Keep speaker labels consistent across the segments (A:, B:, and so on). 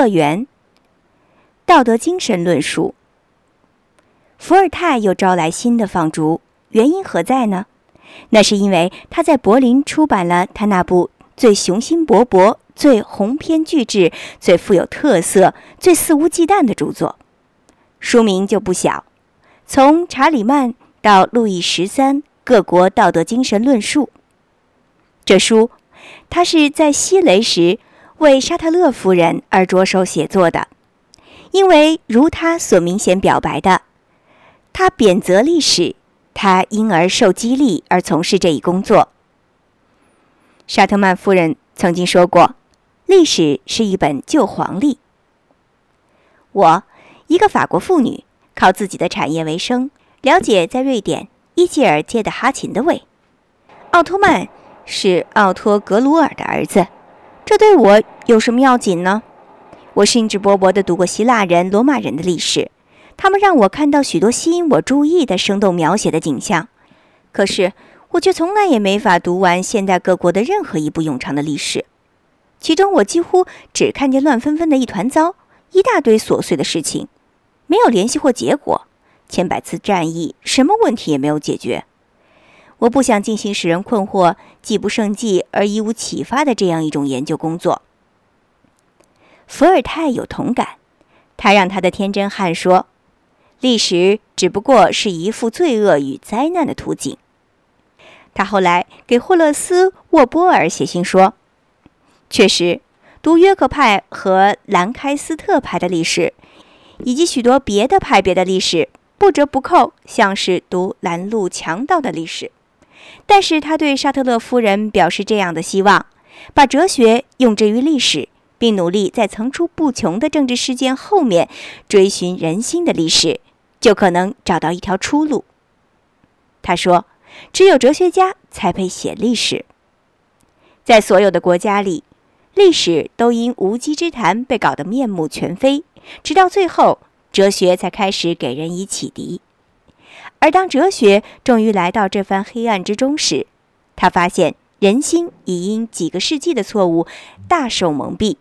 A: 乐园、道德精神论述。伏尔泰又招来新的放逐，原因何在呢？那是因为他在柏林出版了他那部最雄心勃勃、最鸿篇巨制、最富有特色、最肆无忌惮的著作，书名就不小，从查理曼到路易十三各国道德精神论述。这书，他是在西雷时为沙特勒夫人而着手写作的，因为如他所明显表白的，他贬责历史。他因而受激励而从事这一工作。沙特曼夫人曾经说过：“历史是一本旧黄历。”我，一个法国妇女，靠自己的产业为生，了解在瑞典伊吉尔接的哈琴的位。奥托曼是奥托·格鲁尔的儿子，这对我有什么要紧呢？我兴致勃勃地读过希腊人、罗马人的历史。他们让我看到许多吸引我注意的生动描写的景象，可是我却从来也没法读完现代各国的任何一部冗长的历史，其中我几乎只看见乱纷纷的一团糟，一大堆琐碎的事情，没有联系或结果，千百次战役，什么问题也没有解决。我不想进行使人困惑、既不胜计而一无启发的这样一种研究工作。伏尔泰有同感，他让他的天真汉说。历史只不过是一幅罪恶与灾难的图景。他后来给霍勒斯·沃波尔写信说：“确实，读约克派和兰开斯特派的历史，以及许多别的派别的历史，不折不扣像是读拦路强盗的历史。”但是他对沙特勒夫人表示这样的希望：把哲学用之于历史。并努力在层出不穷的政治事件后面追寻人心的历史。就可能找到一条出路。他说：“只有哲学家才配写历史。在所有的国家里，历史都因无稽之谈被搞得面目全非，直到最后，哲学才开始给人以启迪。而当哲学终于来到这番黑暗之中时，他发现人心已因几个世纪的错误大受蒙蔽，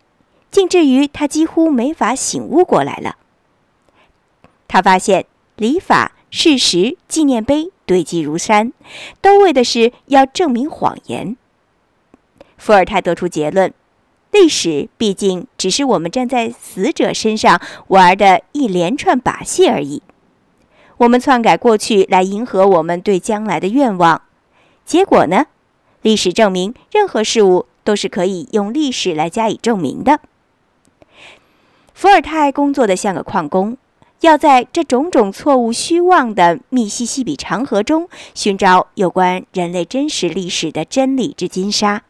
A: 竟至于他几乎没法醒悟过来了。”他发现礼法、事实、纪念碑堆积如山，都为的是要证明谎言。伏尔泰得出结论：历史毕竟只是我们站在死者身上玩的一连串把戏而已。我们篡改过去来迎合我们对将来的愿望，结果呢？历史证明任何事物都是可以用历史来加以证明的。伏尔泰工作的像个矿工。要在这种种错误虚妄的密西西比长河中寻找有关人类真实历史的真理之金沙。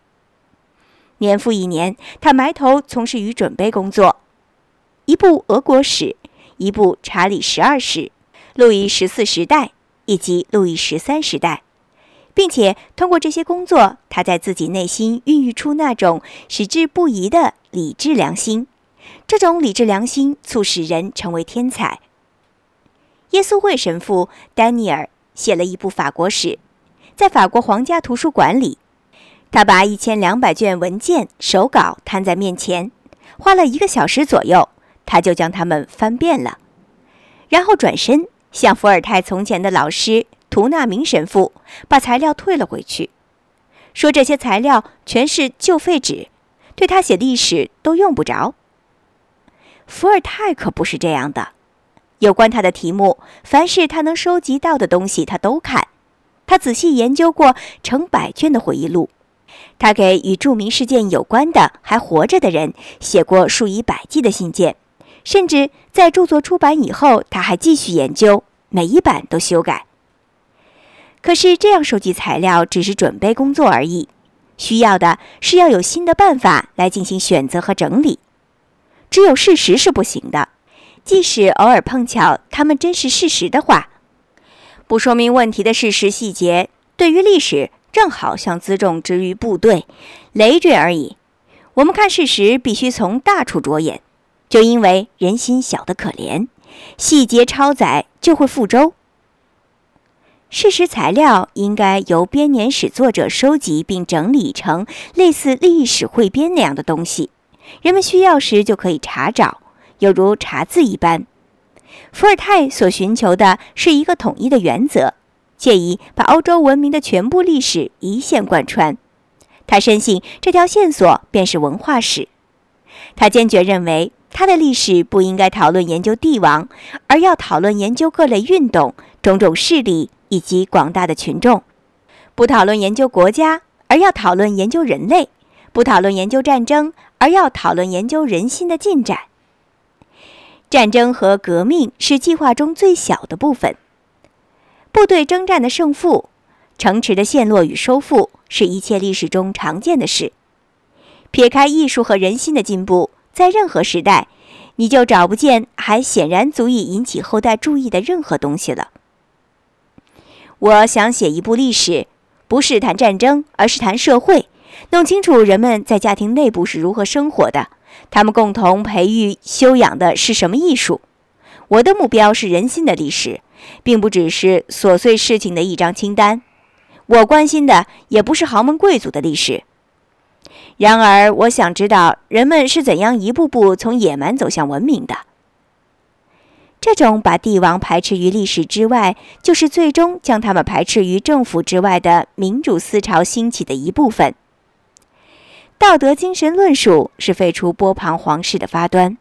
A: 年复一年，他埋头从事于准备工作，一部俄国史，一部查理十二史，路易十四时代以及路易十三时代，并且通过这些工作，他在自己内心孕育出那种矢志不移的理智良心。这种理智良心促使人成为天才。耶稣会神父丹尼尔写了一部法国史，在法国皇家图书馆里，他把一千两百卷文件手稿摊在面前，花了一个小时左右，他就将它们翻遍了，然后转身向伏尔泰从前的老师图纳明神父把材料退了回去，说这些材料全是旧废纸，对他写历史都用不着。伏尔泰可不是这样的。有关他的题目，凡是他能收集到的东西，他都看。他仔细研究过成百卷的回忆录，他给与著名事件有关的还活着的人写过数以百计的信件，甚至在著作出版以后，他还继续研究，每一版都修改。可是这样收集材料只是准备工作而已，需要的是要有新的办法来进行选择和整理。只有事实是不行的，即使偶尔碰巧他们真是事实的话，不说明问题的事实细节，对于历史正好像辎重之于部队，累赘而已。我们看事实必须从大处着眼，就因为人心小得可怜，细节超载就会覆舟。事实材料应该由编年史作者收集并整理成类似历史汇编那样的东西。人们需要时就可以查找，犹如查字一般。伏尔泰所寻求的是一个统一的原则，借以把欧洲文明的全部历史一线贯穿。他深信这条线索便是文化史。他坚决认为，他的历史不应该讨论研究帝王，而要讨论研究各类运动、种种势力以及广大的群众；不讨论研究国家，而要讨论研究人类；不讨论研究战争，而要讨论研究人心的进展。战争和革命是计划中最小的部分。部队征战的胜负，城池的陷落与收复，是一切历史中常见的事。撇开艺术和人心的进步，在任何时代，你就找不见还显然足以引起后代注意的任何东西了。我想写一部历史，不是谈战争，而是谈社会，弄清楚人们在家庭内部是如何生活的。他们共同培育、修养的是什么艺术？我的目标是人心的历史，并不只是琐碎事情的一张清单。我关心的也不是豪门贵族的历史。然而，我想知道人们是怎样一步步从野蛮走向文明的。这种把帝王排斥于历史之外，就是最终将他们排斥于政府之外的民主思潮兴起的一部分。道德精神论述是废除波旁皇室的发端。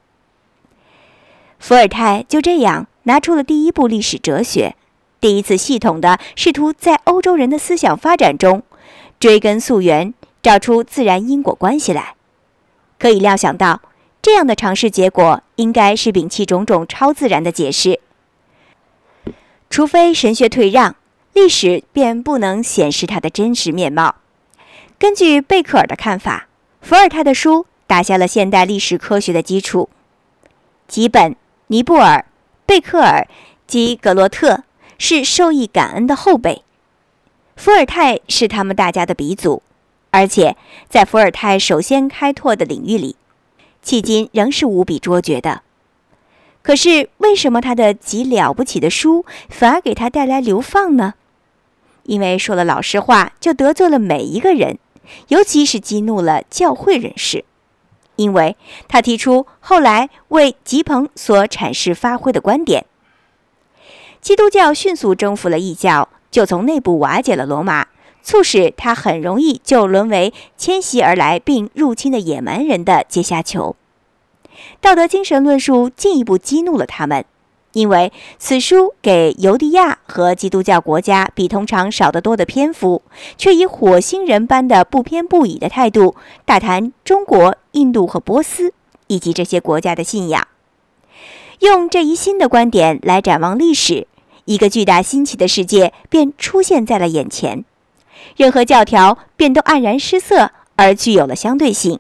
A: 伏尔泰就这样拿出了第一部历史哲学，第一次系统的试图在欧洲人的思想发展中追根溯源，找出自然因果关系来。可以料想到，这样的尝试结果应该是摒弃种种超自然的解释，除非神学退让，历史便不能显示它的真实面貌。根据贝克尔的看法。伏尔泰的书打下了现代历史科学的基础。吉本、尼布尔、贝克尔及格罗特是受益感恩的后辈，伏尔泰是他们大家的鼻祖，而且在伏尔泰首先开拓的领域里，迄今仍是无比卓绝的。可是，为什么他的极了不起的书反而给他带来流放呢？因为说了老实话，就得罪了每一个人。尤其是激怒了教会人士，因为他提出后来为吉朋所阐释发挥的观点：基督教迅速征服了异教，就从内部瓦解了罗马，促使他很容易就沦为迁徙而来并入侵的野蛮人的阶下囚。道德精神论述进一步激怒了他们。因为此书给犹地亚和基督教国家比通常少得多的篇幅，却以火星人般的不偏不倚的态度大谈中国、印度和波斯以及这些国家的信仰，用这一新的观点来展望历史，一个巨大新奇的世界便出现在了眼前，任何教条便都黯然失色而具有了相对性，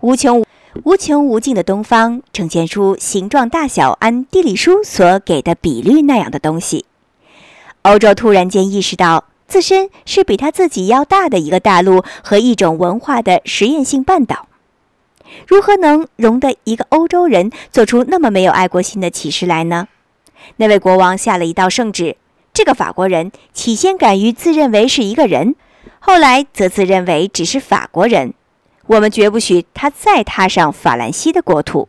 A: 无穷。无穷无尽的东方呈现出形状、大小按地理书所给的比率那样的东西。欧洲突然间意识到自身是比他自己要大的一个大陆和一种文化的实验性半岛。如何能容得一个欧洲人做出那么没有爱国心的启示来呢？那位国王下了一道圣旨：这个法国人起先敢于自认为是一个人，后来则自认为只是法国人。我们绝不许他再踏上法兰西的国土。